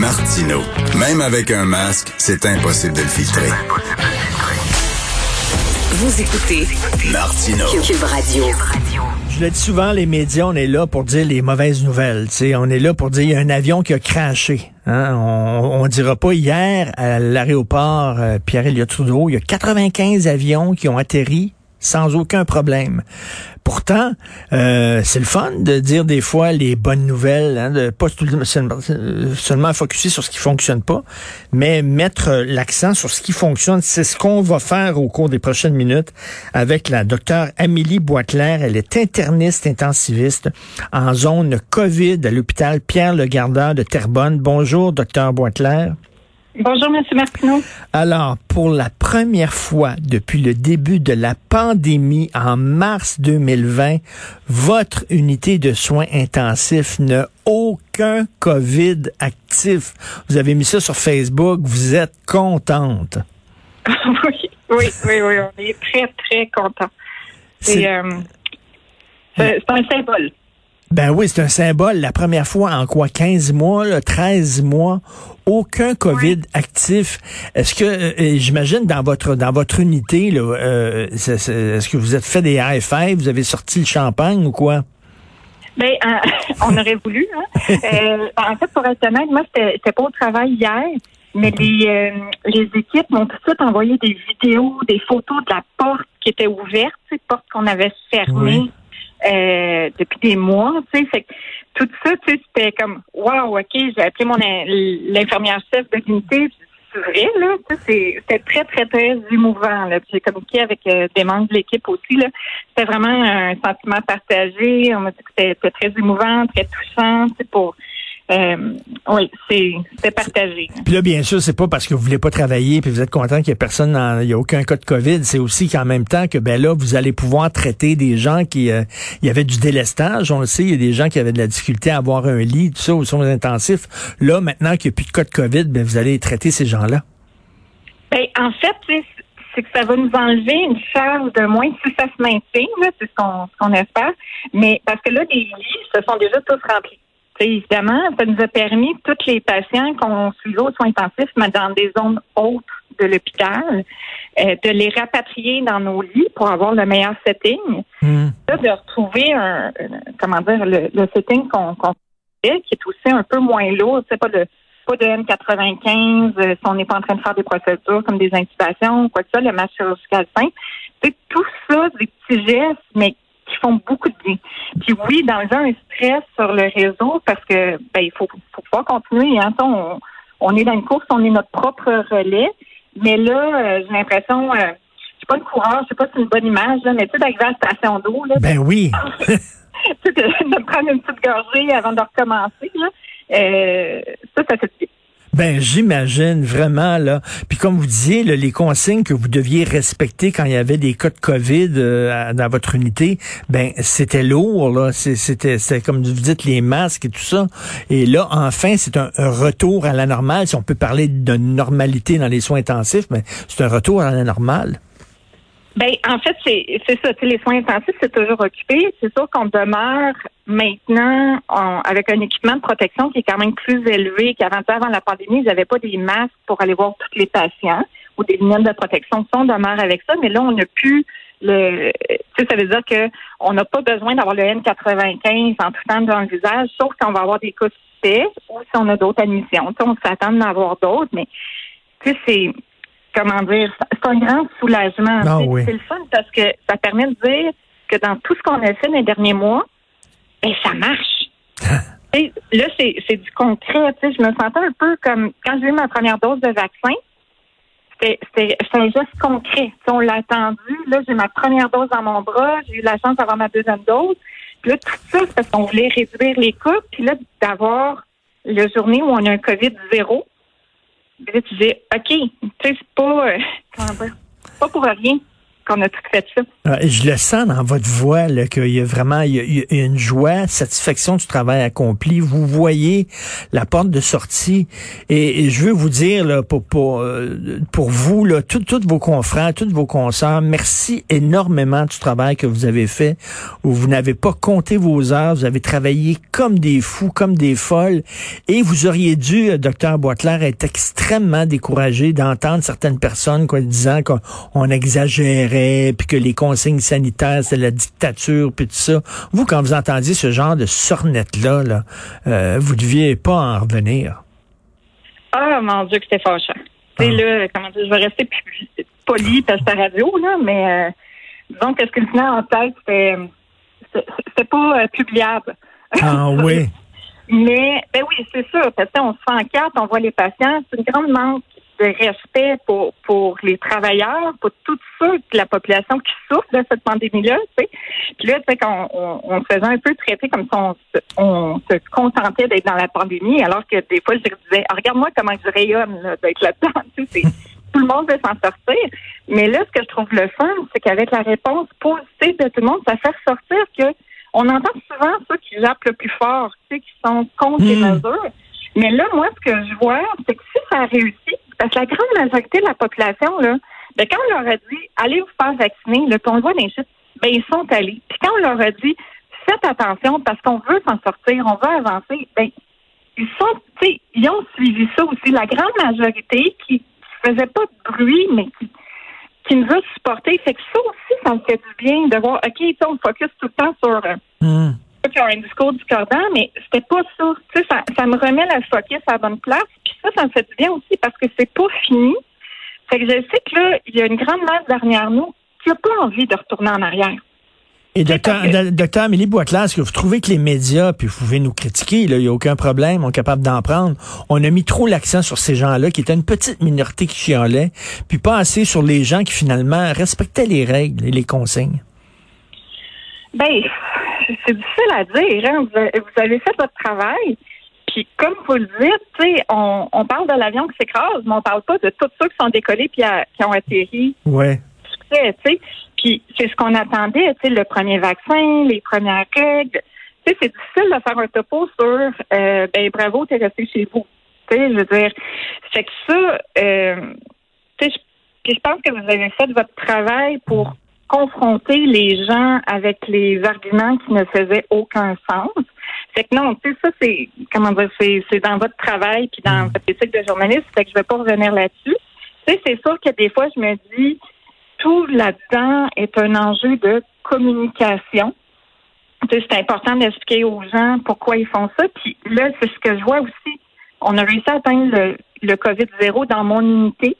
Martino. Même avec un masque, c'est impossible de le filtrer. Vous écoutez Martino. Cube Radio. Je le dis souvent, les médias, on est là pour dire les mauvaises nouvelles. sais, On est là pour dire il y a un avion qui a craché. Hein. On, on dira pas hier à l'aéroport euh, Pierre-Éliott Trudeau, il y a 95 avions qui ont atterri sans aucun problème. Pourtant, euh, c'est le fun de dire des fois les bonnes nouvelles, hein, de pas tout, seulement focuser sur ce qui fonctionne pas, mais mettre l'accent sur ce qui fonctionne. C'est ce qu'on va faire au cours des prochaines minutes avec la docteure Amélie Boisclair. Elle est interniste intensiviste en zone COVID à l'hôpital Pierre Le Gardeur de Terrebonne. Bonjour, docteur Boisclair. Bonjour, M. Martineau. Alors, pour la première fois depuis le début de la pandémie en mars 2020, votre unité de soins intensifs n'a aucun COVID actif. Vous avez mis ça sur Facebook, vous êtes contente. oui, oui, oui, oui, on est très, très contents. C'est euh, un symbole. Ben oui, c'est un symbole. La première fois en quoi? 15 mois, là, 13 mois, aucun COVID actif. Est-ce que, euh, j'imagine, dans votre dans votre unité, là, euh, est-ce que vous êtes fait des high five, vous avez sorti le champagne ou quoi? Ben, euh, on aurait voulu. Hein? en fait, pour être honnête, moi, c'était pas au travail hier, mais les, les équipes m'ont tout de suite envoyé des vidéos, des photos de la porte qui était ouverte, cette porte qu'on avait fermée. Euh, depuis des mois, tu sais, tout ça, tu sais, c'était comme wow, ok, j'ai appelé mon l'infirmière chef de l'unité, c'est vrai là, c'était très très très émouvant là. J'ai communiqué avec euh, des membres de l'équipe aussi là. C'était vraiment un sentiment partagé. On m'a dit que c'était très émouvant, très touchant, pour euh, oui, c'est partagé. Puis là, bien sûr, c'est pas parce que vous voulez pas travailler puis vous êtes content qu'il y ait personne, il y a aucun cas de COVID. C'est aussi qu'en même temps que ben là, vous allez pouvoir traiter des gens qui, euh, il y avait du délestage. On le sait, il y a des gens qui avaient de la difficulté à avoir un lit, tout ça, au soins intensifs. Là, maintenant qu'il n'y a plus de cas de COVID, ben vous allez traiter ces gens-là. Ben, en fait, c'est que ça va nous enlever une charge de moins si ça se maintient, c'est ce qu'on espère. Mais parce que là, les lits se sont déjà tous remplis évidemment, ça nous a permis, tous les patients qu'on suivait aux soins intensifs, mais dans des zones autres de l'hôpital, euh, de les rapatrier dans nos lits pour avoir le meilleur setting. Hmm. de retrouver un, comment dire, le, setting qu'on fait, qui est aussi un peu moins lourd. C'est pas de pas de N95, euh, si on n'est pas en train de faire des procédures comme des intubations, quoi que ça, le match chirurgical simple. C'est tout ça, des petits gestes, mais font beaucoup de bien. Puis oui, dans un stress sur le réseau parce que ben il faut, faut pouvoir continuer. Hein. On, on est dans une course, on est notre propre relais. Mais là, euh, j'ai l'impression, euh, suis pas le coureur, je sais pas si c'est une bonne image, là, mais tu sais, d'arriver à la station d'eau. Là, ben oui. tu sais, de, prendre une petite gorgée avant de recommencer. Là. Euh, ça, ça fait ben, j'imagine vraiment là. Puis comme vous disiez, les consignes que vous deviez respecter quand il y avait des cas de Covid euh, dans votre unité, ben c'était lourd là. C'était, c'était comme vous dites les masques et tout ça. Et là, enfin, c'est un, retour à la normale. Si on peut parler de normalité dans les soins intensifs, mais c'est un retour à la normale. Ben, en fait, c'est, ça. Les soins intensifs, c'est toujours occupé. C'est sûr qu'on demeure maintenant avec un équipement de protection qui est quand même plus élevé qu'avant. Avant la pandémie, ils n'avaient pas des masques pour aller voir tous les patients ou des lunettes de protection. Ça, on demeure avec ça, mais là, on n'a plus le. Tu sais, ça veut dire que on n'a pas besoin d'avoir le N95 en tout temps dans le visage, sauf quand on va avoir des cas suspects ou si on a d'autres admissions. On s'attend d'en avoir d'autres, mais tu sais, c'est comment dire, c'est un grand soulagement. Ah c'est le fun parce que ça permet de dire que dans tout ce qu'on a fait les derniers mois, ben ça marche. là, c'est du concret. Je me sentais un peu comme quand j'ai eu ma première dose de vaccin. C'était un geste concret. on l'a attendu. Là, j'ai ma première dose dans mon bras. J'ai eu la chance d'avoir ma deuxième dose. Puis là, tout ça, c'est parce qu'on voulait réduire les coûts. Puis là, d'avoir la journée où on a un COVID zéro, là, tu dis, OK, tu sais, c'est pas, euh, pas pour Ah, je le sens dans votre voix qu'il y a vraiment il y a, une joie, satisfaction du travail accompli. Vous voyez la porte de sortie et, je veux vous dire là, pour pour euh, pour vous tous vos confrères, tous vos consoeurs, merci énormément du travail que vous avez fait. Vous n'avez pas compté vos heures, vous avez travaillé comme des fous, comme des folles, et vous auriez dû, euh, docteur Boitler, être extrêmement découragé d'entendre certaines personnes quoi, disant qu'on exagérait, puis que les consignes sanitaires, c'est la dictature, puis tout ça. Vous, quand vous entendiez ce genre de sornette-là, là, euh, vous deviez pas en revenir. Ah, mon Dieu, que c'était fâchant. Ah. là, comment dire, je vais rester plus poli parce que c'est radio, là, mais euh, disons que ce qui me tenait en tête, c'était c'était pas euh, publiable. Ah oui. mais ben oui, c'est ça. Parce que on se fait en carte, on voit les patients. C'est une grande manque de respect pour, pour les travailleurs, pour toute ceux de la population qui souffre de cette pandémie-là. Tu sais. Puis là, tu sais, qu'on on, on, faisait un peu traiter comme si on, on se contentait d'être dans la pandémie, alors que des fois, je disais, ah, regarde-moi comment je rayonne d'être là-dedans. Tu sais, tout le monde veut s'en sortir. Mais là, ce que je trouve le fun, c'est qu'avec la réponse positive de tout le monde, ça fait ressortir que on entend souvent ceux qui jappent le plus fort, tu sais, qui sont contre les hmm. mesures. Mais là, moi, ce que je vois, c'est que si ça a réussi, parce que la grande majorité de la population, là, ben, quand on leur a dit allez vous faire vacciner, puis on le voit ben, ils sont allés. Puis quand on leur a dit faites attention parce qu'on veut s'en sortir, on veut avancer, ben, ils sont, ils ont suivi ça aussi. La grande majorité qui faisait pas de bruit, mais qui, qui nous a supportés. Fait que ça aussi, ça me fait du bien de voir, OK, on focus tout le temps sur un discours discordant, mais c'était pas ça. Tu sais, ça, ça me remet la focus à la bonne place ça, ça me fait du bien aussi parce que c'est pas fini. Fait que je sais que là, il y a une grande masse derrière nous qui n'a pas envie de retourner en arrière. Et docteur, docteur Amélie Boitlas, est-ce que vous trouvez que les médias, puis vous pouvez nous critiquer, il n'y a aucun problème, on est capable d'en prendre, on a mis trop l'accent sur ces gens-là, qui étaient une petite minorité qui chialait, puis pas assez sur les gens qui finalement respectaient les règles et les consignes? Ben, c'est difficile à dire. Hein. Vous avez fait votre travail. Puis comme vous le dites, on, on parle de l'avion qui s'écrase, mais on parle pas de tous ceux qui sont décollés puis qui ont atterri. Ouais. Puis c'est ce qu'on attendait, tu sais, le premier vaccin, les premières règles. Tu sais, c'est difficile de faire un topo sur euh, ben bravo, t'es resté chez vous. Tu sais, je veux dire, c'est que ça, euh, tu sais, puis je pense que vous avez fait votre travail pour confronter les gens avec les arguments qui ne faisaient aucun sens. Fait que non, tu sais, ça, c'est, comment dire, c'est, c'est dans votre travail puis dans mm. votre éthique de journaliste, fait que je vais pas revenir là-dessus. Tu sais, c'est sûr que des fois, je me dis, tout là-dedans est un enjeu de communication. Tu sais, c'est important d'expliquer aux gens pourquoi ils font ça. Puis là, c'est ce que je vois aussi. On a réussi à atteindre le, le COVID-0 dans mon unité.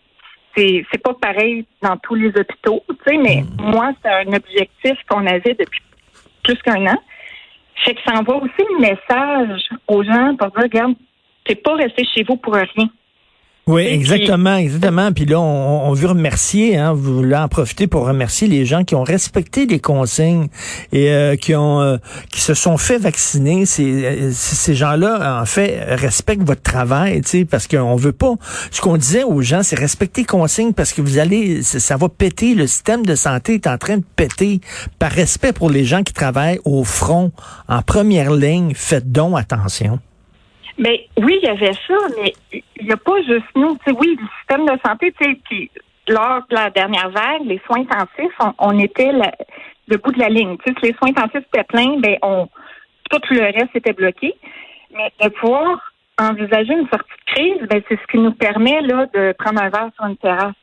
C'est, c'est pas pareil dans tous les hôpitaux, tu sais, mais mm. moi, c'est un objectif qu'on avait depuis plus qu'un an. Fait que ça envoie aussi le message aux gens pour dire, regarde, t'es pas resté chez vous pour rien. Oui, exactement, exactement. Puis là, on, veut remercier, hein, vous voulez en profiter pour remercier les gens qui ont respecté les consignes et euh, qui ont euh, qui se sont fait vacciner. Ces, euh, ces gens-là, en fait, respectent votre travail, tu sais, parce qu'on veut pas. Ce qu'on disait aux gens, c'est respecter les consignes parce que vous allez, ça va péter. Le système de santé est en train de péter. Par respect pour les gens qui travaillent au front, en première ligne, faites donc attention. Mais oui, il y avait ça, mais il n'y a pas juste nous. sais, oui, le système de santé, tu sais, puis lors de la dernière vague, les soins intensifs, on, était le bout de la ligne. Tu sais, si les soins intensifs étaient pleins, ben on tout le reste était bloqué. Mais de pouvoir envisager une sortie de crise, ben c'est ce qui nous permet là de prendre un verre sur une terrasse,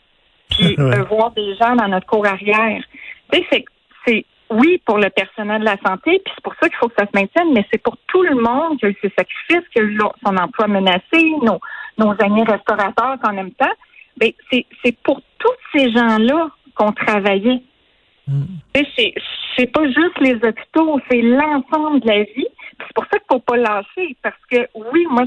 puis de voir des gens dans notre cour arrière. Tu sais, c'est oui, pour le personnel de la santé, puis c'est pour ça qu'il faut que ça se maintienne, mais c'est pour tout le monde qui a eu ses sacrifices, qui a eu son emploi menacé, nos, nos amis restaurateurs qu'on aime tant. Ben, c'est, c'est pour tous ces gens-là qu'on travaillait. Mm. C'est, c'est pas juste les hôpitaux, c'est l'ensemble de la vie. C'est pour ça qu'il faut pas lâcher, parce que oui, moi,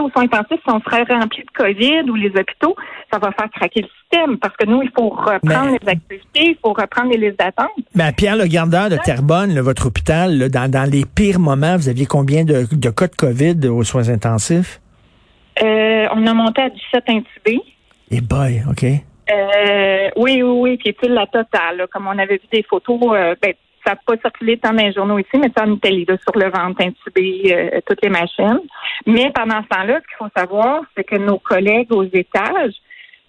aux soins intensifs, si on serait rempli de COVID ou les hôpitaux, ça va faire craquer le système parce que nous, il faut reprendre les activités, il faut reprendre les listes d'attente. Ben, Pierre, le gardeur de Terrebonne, votre hôpital, dans, dans, les pires moments, vous aviez combien de, de cas de COVID aux soins intensifs? Euh, on a monté à 17 intubés. Et boy, OK. Euh, oui, oui, oui. Puis, tu la totale. là. comme on avait vu des photos, euh, ben, ça n'a pas circulé tant dans les journaux ici, mais ça en Italie, là, sur le ventre intubé, euh, toutes les machines. Mais pendant ce temps-là, ce qu'il faut savoir, c'est que nos collègues aux étages,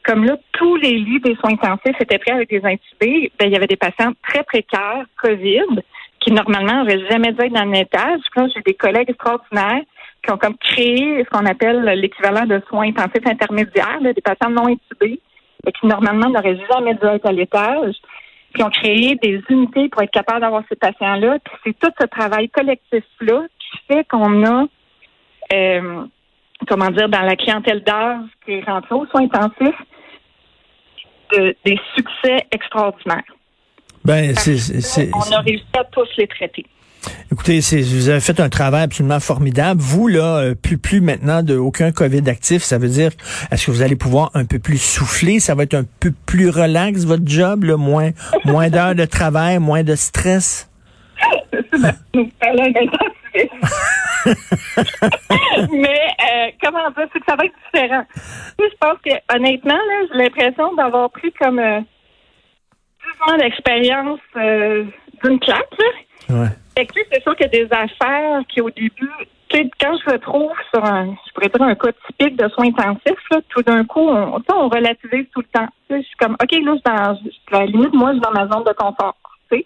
comme là, tous les lits des soins intensifs étaient prêts avec des intubés, ben, il y avait des patients très précaires, COVID, qui normalement n'auraient jamais dû être dans un étage. Là, j'ai des collègues extraordinaires qui ont comme créé ce qu'on appelle l'équivalent de soins intensifs intermédiaires, là, des patients non intubés, et qui normalement n'auraient jamais dû être à l'étage qui ont créé des unités pour être capable d'avoir ces patients-là. Puis c'est tout ce travail collectif-là qui fait qu'on a, euh, comment dire, dans la clientèle d'âge qui est rentrée aux soins intensifs, de- des succès extraordinaires. Ben, c'est- On a réussi à tous les traiter. Écoutez, vous avez fait un travail absolument formidable. Vous, là, euh, plus, plus maintenant de aucun COVID actif, ça veut dire, est-ce que vous allez pouvoir un peu plus souffler? Ça va être un peu plus relax, votre job, là, moins, moins d'heures de travail, moins de stress? Mais euh, comment dire, c'est que ça va être différent. Moi, je pense que honnêtement, là, j'ai l'impression d'avoir pris comme euh, 10 ans d'expérience euh, d'une claque. Là. Ouais. Fait que, c'est sûr qu'il y a des affaires qui, au début, tu sais, quand je me trouve sur un, je pourrais dire un cas typique de soins intensifs, là, tout d'un coup, on, on relativise tout le temps. Tu sais, je suis comme, OK, là, je suis dans, à la limite, moi, je suis dans ma zone de confort. Tu sais.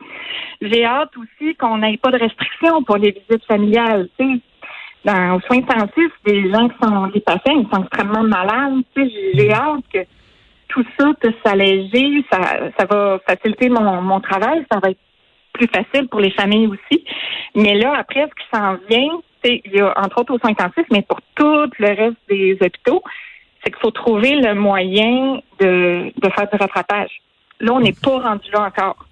J'ai hâte aussi qu'on n'ait pas de restrictions pour les visites familiales. Tu sais. Dans, aux soins intensifs, des gens qui sont, des patients, ils sont extrêmement malades. Tu sais, j'ai- hâte que tout ça puisse s'alléger, ça, ça va faciliter mon, mon travail, ça va être plus facile pour les familles aussi. Mais là, après, ce qui s'en vient, c'est il y a entre autres soins intensifs, mais pour tout le reste des hôpitaux, c'est qu'il faut trouver le moyen de, de faire du rattrapage. Là, on n'est pas rendu là encore.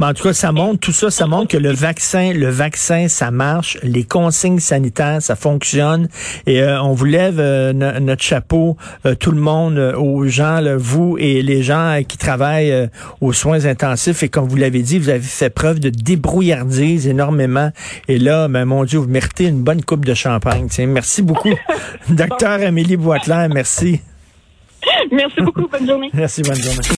Mais en tout cas, ça montre, tout ça, ça montre que le vaccin, le vaccin, ça marche, les consignes sanitaires, ça fonctionne. Et euh, on vous lève euh, no- notre chapeau, euh, tout le monde, euh, aux gens, là, vous et les gens euh, qui travaillent euh, aux soins intensifs. Et comme vous l'avez dit, vous avez fait preuve de débrouillardise énormément. Et là, ben, mon Dieu, vous méritez une bonne coupe de champagne. Tiens, merci beaucoup, docteur Amélie Boitler. Merci. Merci beaucoup. Bonne journée. Merci, bonne journée.